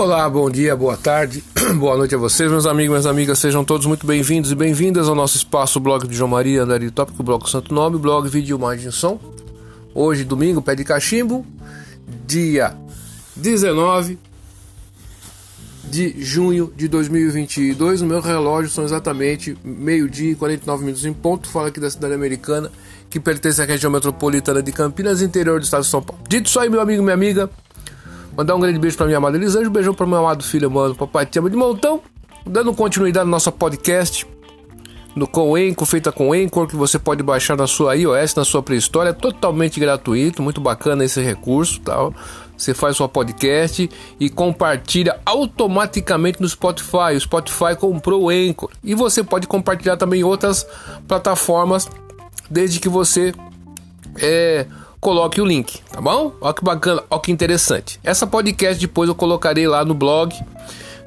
Olá, bom dia, boa tarde, boa noite a vocês, meus amigos minhas amigas. Sejam todos muito bem-vindos e bem-vindas ao nosso espaço, blog de João Maria, Andari Tópico, blog Santo Nome, blog Vídeo Imagem Som. Hoje, domingo, pé de cachimbo, dia 19 de junho de 2022. No meu relógio são exatamente meio-dia e 49 minutos em ponto. Fala aqui da cidade americana, que pertence à região metropolitana de Campinas, interior do estado de São Paulo. Dito isso aí, meu amigo, minha amiga. Mandar um grande beijo para minha amada Elisângela, um beijão para meu amado filho, mano, papai te ama de montão. Dando continuidade no nosso podcast no com Anchor, feita com Anchor, que você pode baixar na sua iOS, na sua Store, é totalmente gratuito, muito bacana esse recurso, tal. Você faz sua podcast e compartilha automaticamente no Spotify. O Spotify comprou o Anchor e você pode compartilhar também em outras plataformas, desde que você é, coloque o link, tá bom? Olha que bacana, olha que interessante. Essa podcast depois eu colocarei lá no blog.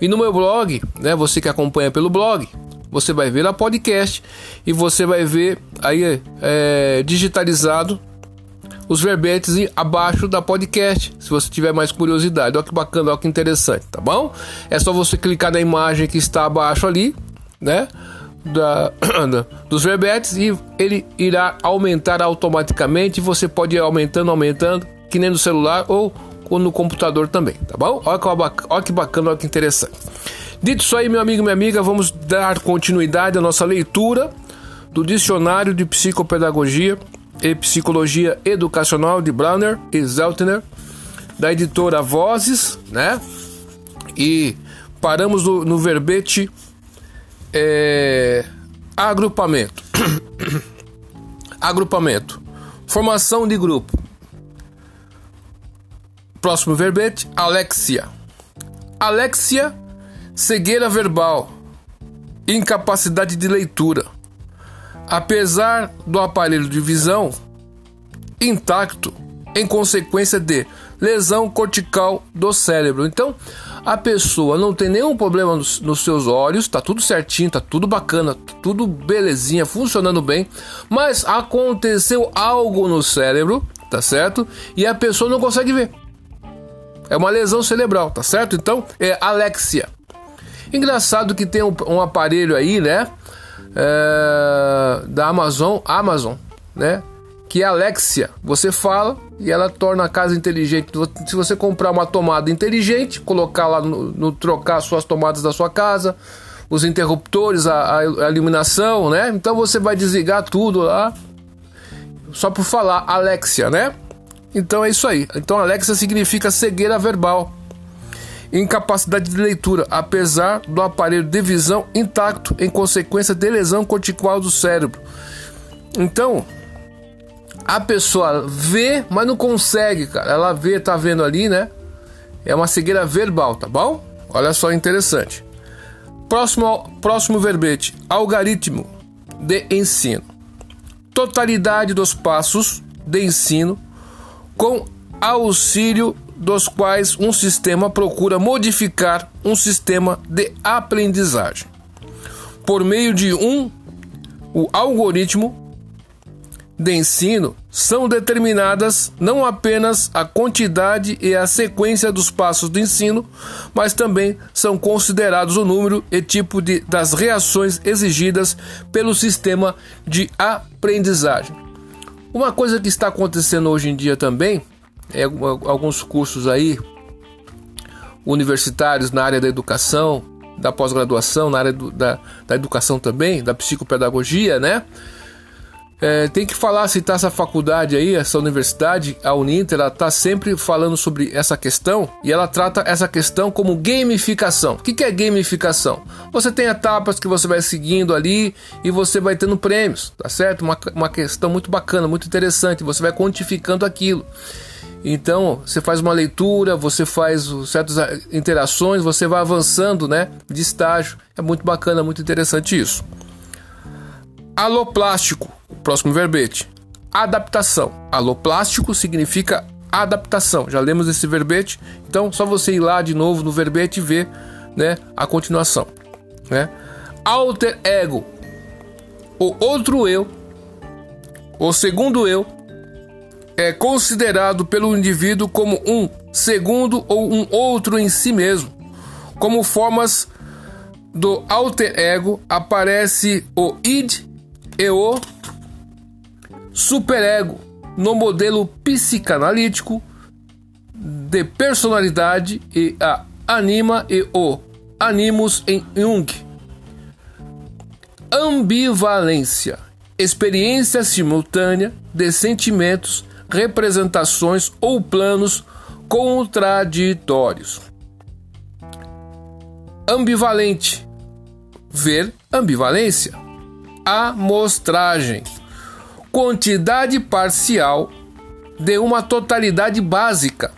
E no meu blog, né, você que acompanha pelo blog, você vai ver a podcast e você vai ver aí é, digitalizado os verbetes abaixo da podcast, se você tiver mais curiosidade. Olha que bacana, olha que interessante, tá bom? É só você clicar na imagem que está abaixo ali, né? Da, dos verbetes e ele irá aumentar automaticamente. Você pode ir aumentando, aumentando, que nem no celular ou, no computador também, tá bom? Olha que, olha que bacana, olha que interessante. Dito isso aí, meu amigo minha amiga, vamos dar continuidade à nossa leitura do Dicionário de Psicopedagogia e Psicologia Educacional de Browner e Zeltner, da editora Vozes, né? E paramos no, no verbete é, agrupamento. agrupamento. Formação de grupo. Próximo verbete, Alexia. Alexia, cegueira verbal, incapacidade de leitura. Apesar do aparelho de visão intacto, em consequência de lesão cortical do cérebro. Então, a pessoa não tem nenhum problema nos, nos, seus olhos, tá tudo certinho, tá tudo bacana, tudo belezinha, funcionando bem, mas aconteceu algo no cérebro, tá certo? E a pessoa não consegue ver. É uma lesão cerebral, tá certo? Então é Alexia. Engraçado que tem um, um aparelho aí, né? É, da Amazon, Amazon, né? Que é Alexia. Você fala e ela torna a casa inteligente. Se você comprar uma tomada inteligente, colocar lá no, no trocar suas tomadas da sua casa, os interruptores, a, a, iluminação, né? Então você vai desligar tudo lá só por falar Alexia, né? Então é isso aí. Então Alexia significa cegueira verbal. Incapacidade de leitura, apesar do aparelho de visão intacto em consequência de lesão cortical do cérebro. Então, a pessoa vê, mas não consegue, cara. Ela vê, tá vendo ali, né? É uma cegueira verbal, tá bom? Olha só interessante. Próximo, próximo verbete: algoritmo de ensino. Totalidade dos passos de ensino com auxílio dos quais um sistema procura modificar um sistema de aprendizagem. Por meio de um o algoritmo de ensino são determinadas não apenas a quantidade e a sequência dos passos do ensino, mas também são considerados o número e tipo de, das reações exigidas pelo sistema de aprendizagem. Uma coisa que está acontecendo hoje em dia também é alguns cursos aí universitários na área da educação, da pós-graduação, na área do, da, da educação também, da psicopedagogia, né? É, tem que falar, citar essa faculdade aí, essa universidade, a Uninter, ela está sempre falando sobre essa questão e ela trata essa questão como gamificação. O que, que é gamificação? Você tem etapas que você vai seguindo ali e você vai tendo prêmios, tá certo? Uma, uma questão muito bacana, muito interessante, você vai quantificando aquilo. Então, você faz uma leitura, você faz certas interações, você vai avançando, né, de estágio. É muito bacana, muito interessante isso. Aloplástico, próximo verbete. Adaptação. Aloplástico significa adaptação. Já lemos esse verbete, então só você ir lá de novo no verbete e ver, né, a continuação, né? Alter ego. O outro eu, o segundo eu, é considerado pelo indivíduo como um segundo ou um outro em si mesmo, Como formas do alter ego aparece o id e o superego no modelo psicanalítico de personalidade e a anima e o animus em Jung. Ambivalência, experiência simultânea de sentimentos, representações ou planos contraditórios. Ambivalente, ver ambivalência. Amostragem, quantidade parcial de uma totalidade básica,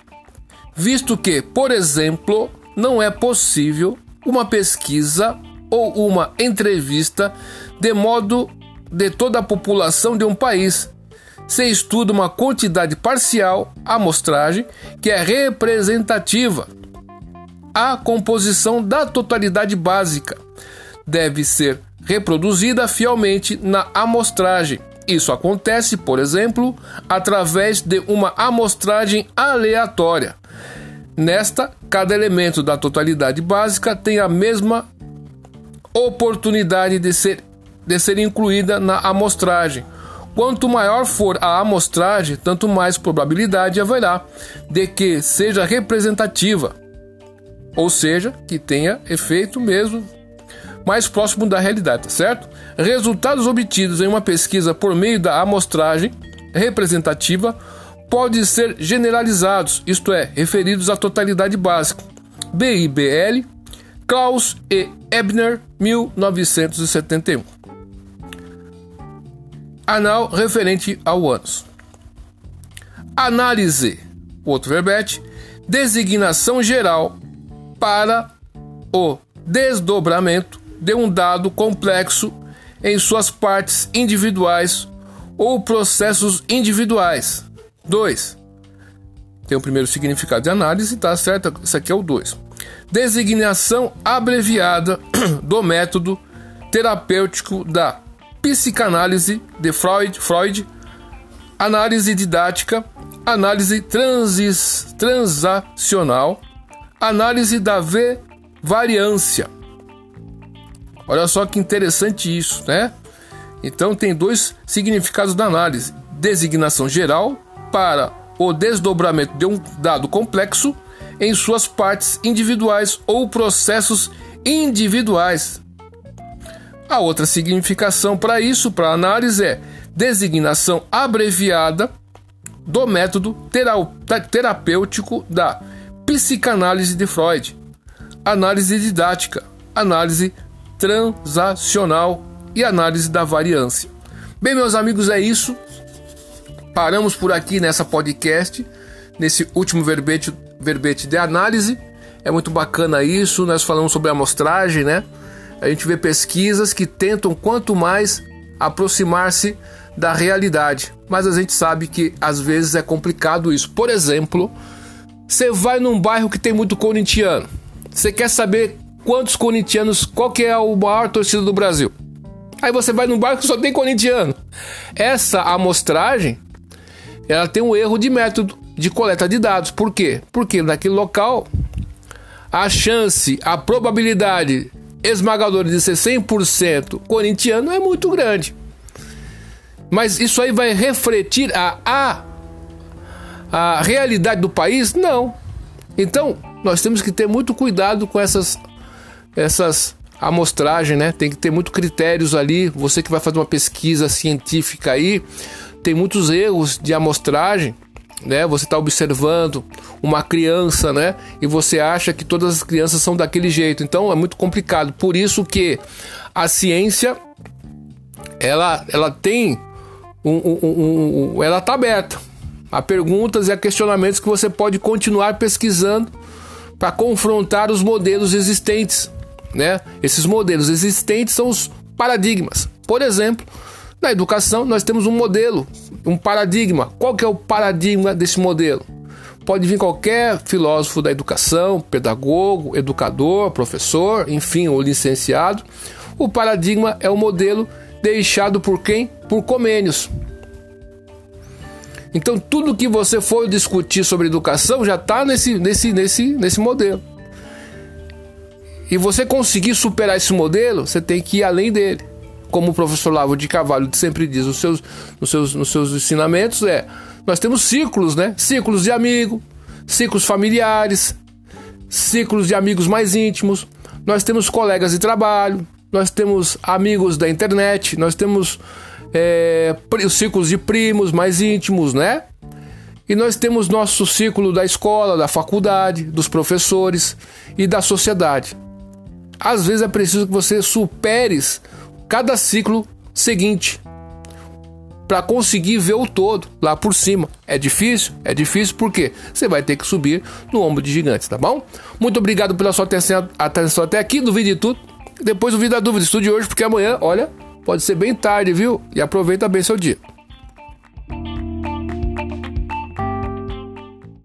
visto que, por exemplo, não é possível uma pesquisa ou uma entrevista de modo de toda a população de um país. Se estuda uma quantidade parcial, amostragem, que é representativa. A composição da totalidade básica deve ser reproduzida fielmente na amostragem. Isso acontece, por exemplo, através de uma amostragem aleatória. Nesta, cada elemento da totalidade básica tem a mesma oportunidade de ser, de ser incluída na amostragem. Quanto maior for a amostragem, tanto mais probabilidade haverá de que seja representativa, ou seja, que tenha efeito mesmo mais próximo da realidade, tá certo? Resultados obtidos em uma pesquisa por meio da amostragem representativa podem ser generalizados, isto é, referidos à totalidade básica. BIBL, Klaus e Ebner, 1971. Anal referente ao ânus. Análise, outro verbete, designação geral para o desdobramento de um dado complexo em suas partes individuais ou processos individuais. 2. Tem o primeiro significado de análise, tá certo? Isso aqui é o 2. Designação abreviada do método terapêutico da psicanálise de Freud, Freud análise didática, análise transis, transacional, análise da variância. Olha só que interessante isso, né? Então tem dois significados da análise: designação geral para o desdobramento de um dado complexo em suas partes individuais ou processos individuais. A outra significação para isso, para análise, é designação abreviada do método terapêutico da psicanálise de Freud, análise didática, análise transacional e análise da variância. Bem, meus amigos, é isso. Paramos por aqui nessa podcast, nesse último verbete, verbete de análise. É muito bacana isso. Nós falamos sobre a amostragem, né? A gente vê pesquisas que tentam quanto mais aproximar-se da realidade, mas a gente sabe que às vezes é complicado isso. Por exemplo, você vai num bairro que tem muito corintiano. Você quer saber quantos corintianos, qual que é a maior torcida do Brasil. Aí você vai num barco que só tem corintiano. Essa amostragem, ela tem um erro de método de coleta de dados. Por quê? Porque naquele local a chance, a probabilidade esmagadora de ser 100% corintiano é muito grande. Mas isso aí vai refletir a, a, a realidade do país? Não. Então, nós temos que ter muito cuidado com essas essas amostragem, né? Tem que ter muito critérios ali. Você que vai fazer uma pesquisa científica aí, tem muitos erros de amostragem, né? Você está observando uma criança, né? E você acha que todas as crianças são daquele jeito. Então é muito complicado. Por isso que a ciência ela, ela tem um, um, um, ela está aberta a perguntas e a questionamentos que você pode continuar pesquisando para confrontar os modelos existentes né? Esses modelos existentes são os paradigmas. Por exemplo, na educação nós temos um modelo, um paradigma. Qual que é o paradigma desse modelo? Pode vir qualquer filósofo da educação, pedagogo, educador, professor, enfim, o licenciado. O paradigma é o modelo deixado por quem? Por Comênios. Então, tudo que você for discutir sobre educação já está nesse, nesse, nesse, nesse modelo. E você conseguir superar esse modelo, você tem que ir além dele. Como o professor Lavo de Carvalho sempre diz nos seus, nos seus, nos seus ensinamentos, é nós temos ciclos, né? Ciclos de amigo, ciclos familiares, ciclos de amigos mais íntimos. Nós temos colegas de trabalho, nós temos amigos da internet, nós temos é, os ciclos de primos mais íntimos, né? E nós temos nosso ciclo da escola, da faculdade, dos professores e da sociedade. Às vezes é preciso que você superes cada ciclo seguinte para conseguir ver o todo lá por cima. É difícil? É difícil porque você vai ter que subir no ombro de gigantes, tá bom? Muito obrigado pela sua atenção, até aqui, duvide de tudo. Depois duvide da dúvida, estude hoje porque amanhã, olha, pode ser bem tarde, viu? E aproveita bem seu dia.